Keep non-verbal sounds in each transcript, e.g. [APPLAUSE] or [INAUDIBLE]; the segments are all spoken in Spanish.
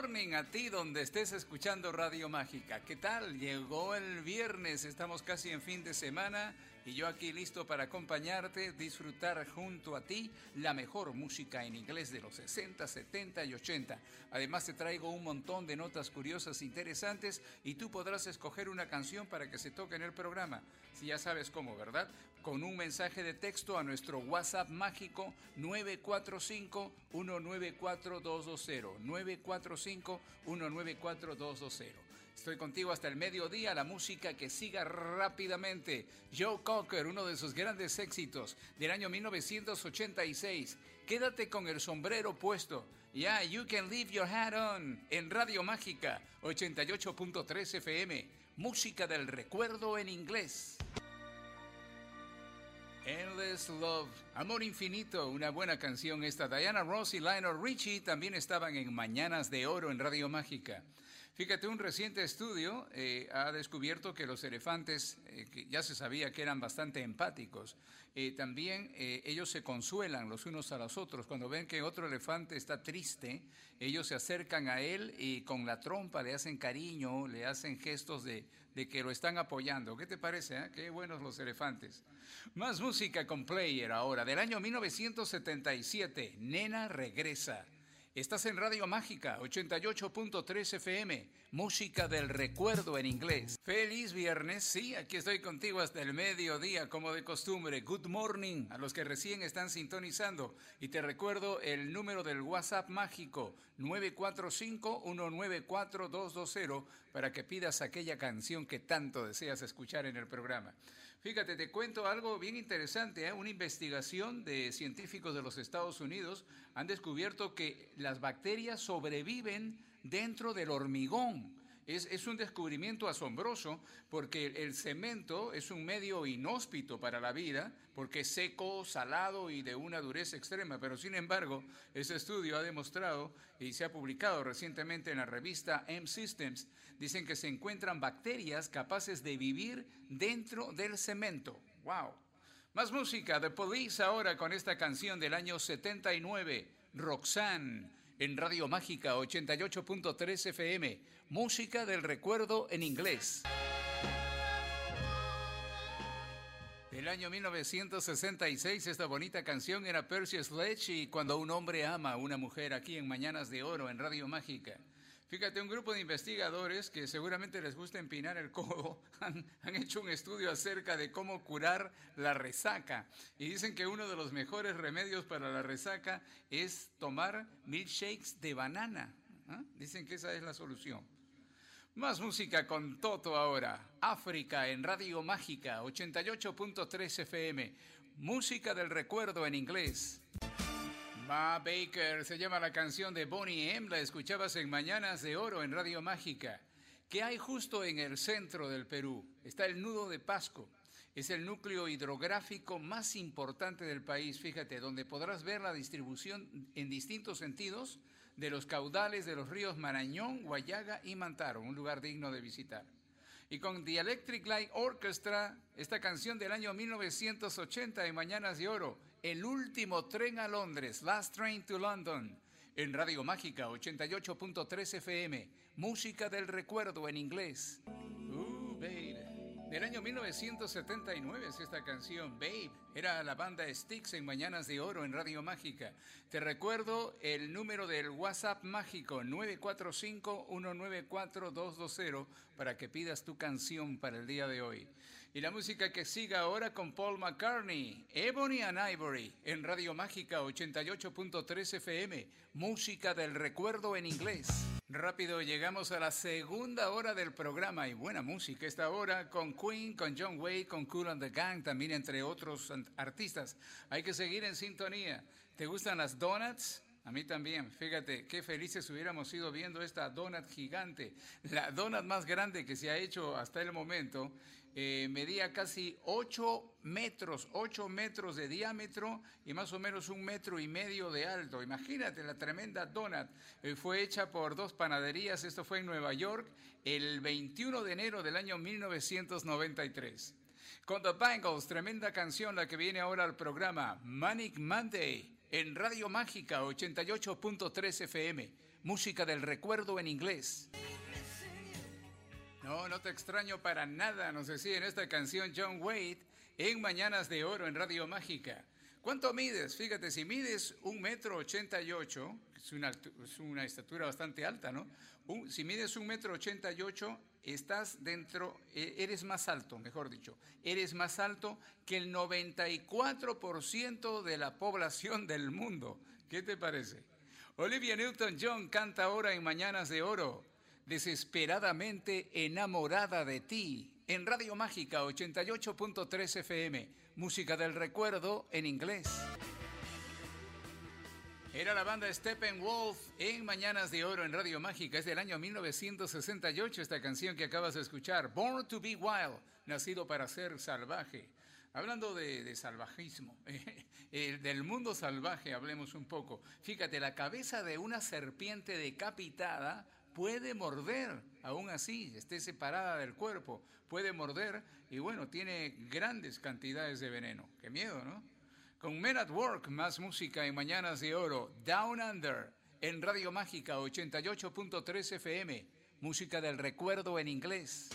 Morning a ti donde estés escuchando Radio Mágica. ¿Qué tal? Llegó el viernes, estamos casi en fin de semana y yo aquí listo para acompañarte, disfrutar junto a ti la mejor música en inglés de los 60, 70 y 80. Además te traigo un montón de notas curiosas e interesantes y tú podrás escoger una canción para que se toque en el programa. Si ya sabes cómo, ¿verdad? Con un mensaje de texto a nuestro WhatsApp mágico 945-194-220. 945-194-220. Estoy contigo hasta el mediodía, la música que siga rápidamente. Joe Cocker, uno de sus grandes éxitos del año 1986. Quédate con el sombrero puesto. Yeah, you can leave your hat on. En Radio Mágica 88.3 FM. Música del recuerdo en inglés. Endless Love, Amor Infinito, una buena canción esta. Diana Ross y Lionel Richie también estaban en Mañanas de Oro en Radio Mágica. Fíjate, un reciente estudio eh, ha descubierto que los elefantes, eh, ya se sabía que eran bastante empáticos, eh, también ellos se consuelan los unos a los otros. Cuando ven que otro elefante está triste, ellos se acercan a él y con la trompa le hacen cariño, le hacen gestos de, de que lo están apoyando. ¿Qué te parece? Qué buenos los elefantes. Más música con Player ahora, del año 1977. Nena regresa. Estás en Radio Mágica 88.3 FM, música del recuerdo en inglés. Feliz viernes, sí, aquí estoy contigo hasta el mediodía como de costumbre. Good morning a los que recién están sintonizando y te recuerdo el número del WhatsApp mágico 945-194-220 para que pidas aquella canción que tanto deseas escuchar en el programa. Fíjate, te cuento algo bien interesante. ¿eh? Una investigación de científicos de los Estados Unidos han descubierto que las bacterias sobreviven dentro del hormigón. Es, un descubrimiento asombroso porque el, cemento es un medio inhóspito para la vida, porque es seco, salado y de una dureza extrema, pero sin embargo, ese estudio ha demostrado y se ha publicado recientemente en la revista M Systems, dicen que se encuentran bacterias capaces de vivir dentro del cemento. ¡Wow! Más música, de Police ahora con esta canción del año 79, Roxanne, en Radio Mágica 88.3 FM, música del recuerdo en inglés. El año 1966 esta bonita canción era Percy Sledge y Cuando un hombre ama a una mujer aquí en Mañanas de Oro en Radio Mágica. Fíjate, un grupo de investigadores que seguramente les gusta empinar el codo [LAUGHS] han, hecho un estudio acerca de cómo curar la resaca. Y dicen que uno de los mejores remedios para la resaca es tomar milkshakes de banana. ¿ah? Dicen que esa es la solución. Más música con Toto ahora. África en Radio Mágica 88.3 FM. Música del recuerdo en inglés. Ma Baker se llama la canción de Bonnie M. La escuchabas en Mañanas de Oro en Radio Mágica. ¿Qué hay justo en el centro del Perú? Está el nudo de Pasco. Es el núcleo hidrográfico más importante del país, fíjate, donde podrás ver la distribución en distintos sentidos de los caudales de los ríos Marañón, Guayaga y Mantaro, un lugar digno de visitar. Y con The Electric Light Orchestra, esta canción del año 1980 en Mañanas de Oro, el último tren a Londres, Last Train to London, en Radio Mágica 88.3 FM, música del recuerdo en inglés. Del año 1979 es esta canción, Babe. Era la banda Sticks en Mañanas de Oro en Radio Mágica. Te recuerdo el número del WhatsApp mágico 945-194-220 para que pidas tu canción para el día de hoy. Y la música que siga ahora con Paul McCartney, Ebony and Ivory, en Radio Mágica 88.3 FM, música del recuerdo en inglés. Rápido, llegamos a la segunda hora del programa y buena música esta hora con Queen, con John Wayne, con Cool and the Gang, también entre otros artistas. Hay que seguir en sintonía. ¿Te gustan las donuts? A mí también. Fíjate, qué felices hubiéramos sido viendo esta donut gigante. La donut más grande que se ha hecho hasta el momento. Eh, medía casi 8 metros, 8 metros de diámetro y más o menos un metro y medio de alto. Imagínate la tremenda donut. Eh, fue hecha por dos panaderías. Esto fue en Nueva York el 21 de enero del año 1993. Con The Bangles, tremenda canción la que viene ahora al programa Manic Monday en Radio Mágica 88.3 FM, música del recuerdo en inglés. No, no te extraño para nada, nos decía en esta canción John Wade en Mañanas de Oro en Radio Mágica. ¿Cuánto mides? Fíjate, si mides un metro ochenta y ocho, es una, es una estatura bastante alta, ¿no? si mides un metro ochenta y ocho, estás dentro, e, eres más alto, mejor dicho, eres más alto que el 94% de la población del mundo. ¿Qué te parece? Olivia Newton-John canta ahora en Mañanas de Oro, desesperadamente enamorada de ti, en Radio Mágica 88.3 FM, música del recuerdo en inglés. Era la banda Steppenwolf en Mañanas de Oro en Radio Mágica. Es del año 1968 esta canción que acabas de escuchar. Born to be Wild, nacido para ser salvaje. Hablando de, salvajismo, [LAUGHS] del mundo salvaje hablemos un poco. Fíjate, la cabeza de una serpiente decapitada puede morder, aún así, esté separada del cuerpo, puede morder y bueno, tiene grandes cantidades de veneno. Qué miedo, ¿no? Con Men at Work, más música en Mañanas de Oro. Down Under, en Radio Mágica 88.3 FM. Música del recuerdo en inglés.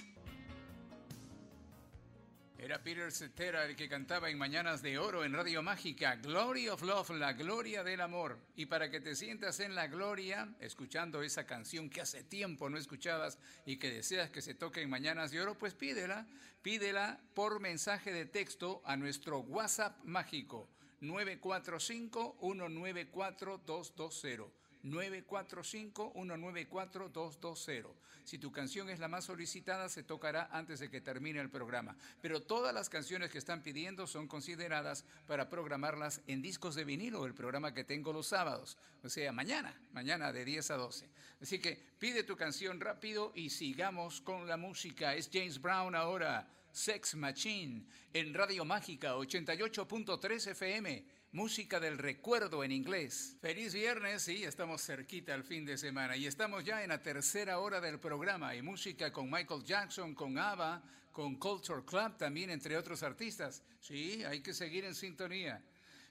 Era Peter Cetera el que cantaba en Mañanas de Oro en Radio Mágica, Glory of Love, la gloria del amor. Y para que te sientas en la gloria, escuchando esa canción que hace tiempo no escuchabas y que deseas que se toque en Mañanas de Oro, pues pídela, pídela por mensaje de texto a nuestro WhatsApp mágico 945-194-220. 945-194-220. Si tu canción es la más solicitada, se tocará antes de que termine el programa. Pero todas las canciones que están pidiendo son consideradas para programarlas en discos de vinilo, el programa que tengo los sábados. O sea, mañana, mañana de 10 a 12. Así que pide tu canción rápido y sigamos con la música. Es James Brown ahora. Sex Machine en Radio Mágica 88.3 FM. Música del recuerdo en inglés. Feliz viernes, sí, estamos cerquita al fin de semana y estamos ya en la tercera hora del programa y música con Michael Jackson, con ABBA, con Culture Club también, entre otros artistas. Sí, hay que seguir en sintonía.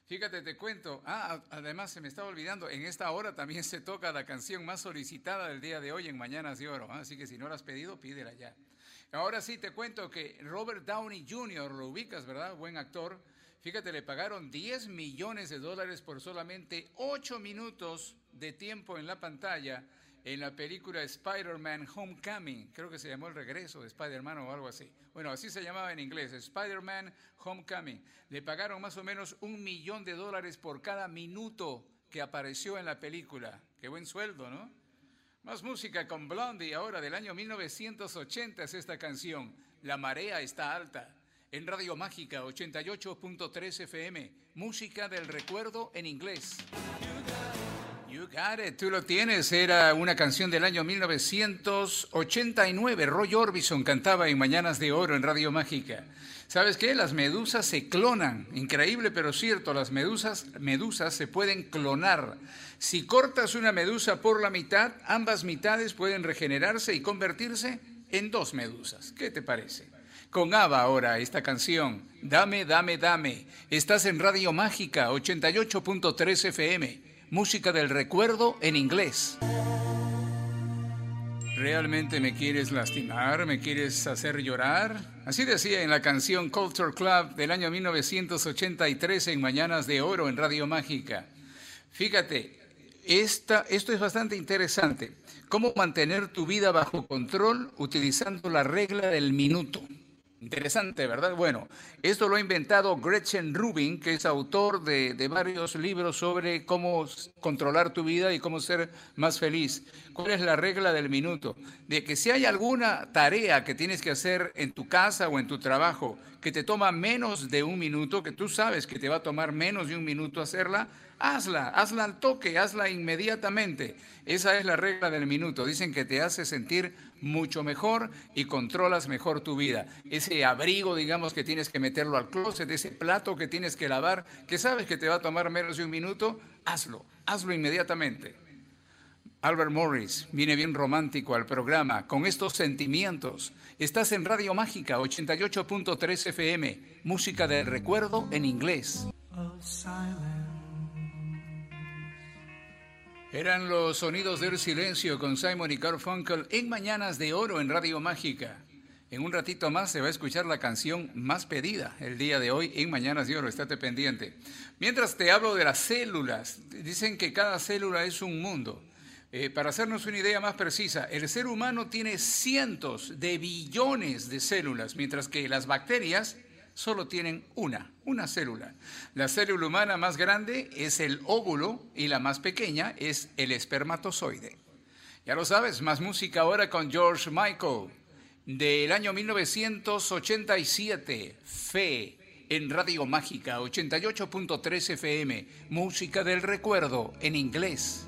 Fíjate, te cuento. Ah, además se me estaba olvidando, en esta hora también se toca la canción más solicitada del día de hoy en Mañanas de Oro. ¿ah? Así que si no la has pedido, pídela ya. Ahora sí te cuento que Robert Downey Jr., lo ubicas, ¿verdad? Buen actor. Fíjate, le pagaron 10 millones de dólares por solamente 8 minutos de tiempo en la pantalla en la película Spider-Man Homecoming. Creo que se llamó El Regreso de Spider-Man o algo así. Bueno, así se llamaba en inglés, Spider-Man Homecoming. Le pagaron más o menos un millón de dólares por cada minuto que apareció en la película. Qué buen sueldo, ¿no? Más música con Blondie ahora del año 1980 es esta canción, La marea está alta. En Radio Mágica 88.3 FM, música del recuerdo en inglés. You got it, tú lo tienes. Era una canción del año 1989. Roy Orbison cantaba en Mañanas de Oro en Radio Mágica. ¿Sabes qué? Las medusas se clonan. Increíble, pero cierto. Las medusas, medusas se pueden clonar. Si cortas una medusa por la mitad, ambas mitades pueden regenerarse y convertirse en dos medusas. ¿Qué te parece? Con Ava ahora esta canción, Dame, dame, dame. Estás en Radio Mágica 88.3 FM, música del recuerdo en inglés. ¿Realmente me quieres lastimar? ¿Me quieres hacer llorar? Así decía en la canción Culture Club del año 1983 en Mañanas de Oro en Radio Mágica. Fíjate, esta, esto es bastante interesante. ¿Cómo mantener tu vida bajo control utilizando la regla del minuto? Interesante, ¿verdad? Bueno, esto lo ha inventado Gretchen Rubin, que es autor de, varios libros sobre cómo controlar tu vida y cómo ser más feliz. ¿Cuál es la regla del minuto? De que si hay alguna tarea que tienes que hacer en tu casa o en tu trabajo que te toma menos de un minuto, que tú sabes que te va a tomar menos de un minuto hacerla, hazla, hazla al toque, hazla inmediatamente. Esa es la regla del minuto. Dicen que te hace sentir mucho mejor y controlas mejor tu vida. Ese abrigo, digamos, que tienes que meterlo al closet, ese plato que tienes que lavar, que sabes que te va a tomar menos de un minuto, hazlo, hazlo inmediatamente. Albert Morris viene bien romántico al programa con estos sentimientos. Estás en Radio Mágica 88.3 FM, música del recuerdo en inglés. Eran los sonidos del silencio con Simon y Garfunkel en Mañanas de Oro en Radio Mágica. En un ratito más se va a escuchar la canción más pedida el día de hoy en Mañanas de Oro, estate pendiente. Mientras te hablo de las células, dicen que cada célula es un mundo. Eh, para hacernos una idea más precisa, el ser humano tiene cientos de billones de células, mientras que las bacterias solo tienen una, una célula. La célula humana más grande es el óvulo y la más pequeña es el espermatozoide. Ya lo sabes, más música ahora con George Michael del año 1987, Fe en Radio Mágica 88.3 FM, música del recuerdo en inglés.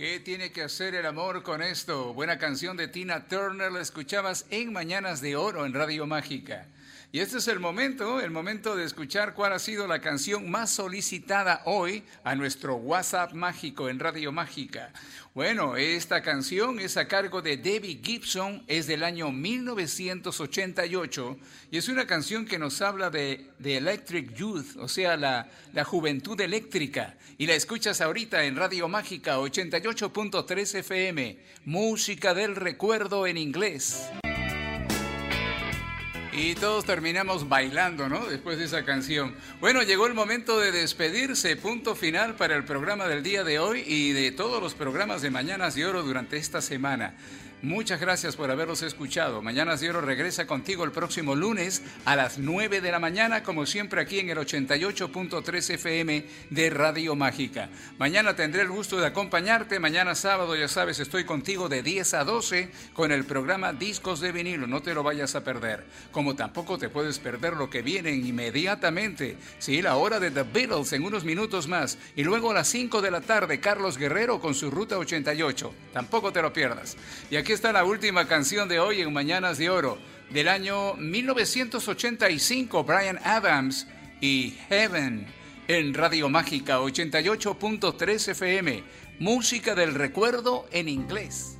¿Qué tiene que hacer el amor con esto? Buena canción de Tina Turner, la escuchabas en Mañanas de Oro en Radio Mágica. Y este es el momento, el momento de escuchar cuál ha sido la canción más solicitada hoy a nuestro WhatsApp mágico en Radio Mágica. Bueno, esta canción es a cargo de Debbie Gibson, es del año 1988 y es una canción que nos habla de, Electric Youth, o sea, la, la juventud eléctrica. Y la escuchas ahorita en Radio Mágica 88.3 FM, música del recuerdo en inglés. Y todos terminamos bailando, ¿no? Después de esa canción. Bueno, llegó el momento de despedirse, punto final para el programa del día de hoy y de todos los programas de Mañanas de Oro durante esta semana. Muchas gracias por haberlos escuchado. Mañana de regresa contigo el próximo lunes a las 9 de la mañana, como siempre aquí en el 88.3 FM de Radio Mágica. Mañana tendré el gusto de acompañarte. Mañana sábado, ya sabes, estoy contigo de 10 a 12 con el programa Discos de Vinilo. No te lo vayas a perder. Como tampoco te puedes perder lo que viene inmediatamente. Sí, la hora de The Beatles en unos minutos más. Y luego a las 5 de la tarde, Carlos Guerrero con su Ruta 88. Tampoco te lo pierdas. Y aquí está la última canción de hoy en Mañanas de Oro, del año 1985, Brian Adams y Heaven, en Radio Mágica 88.3 FM, música del recuerdo en inglés.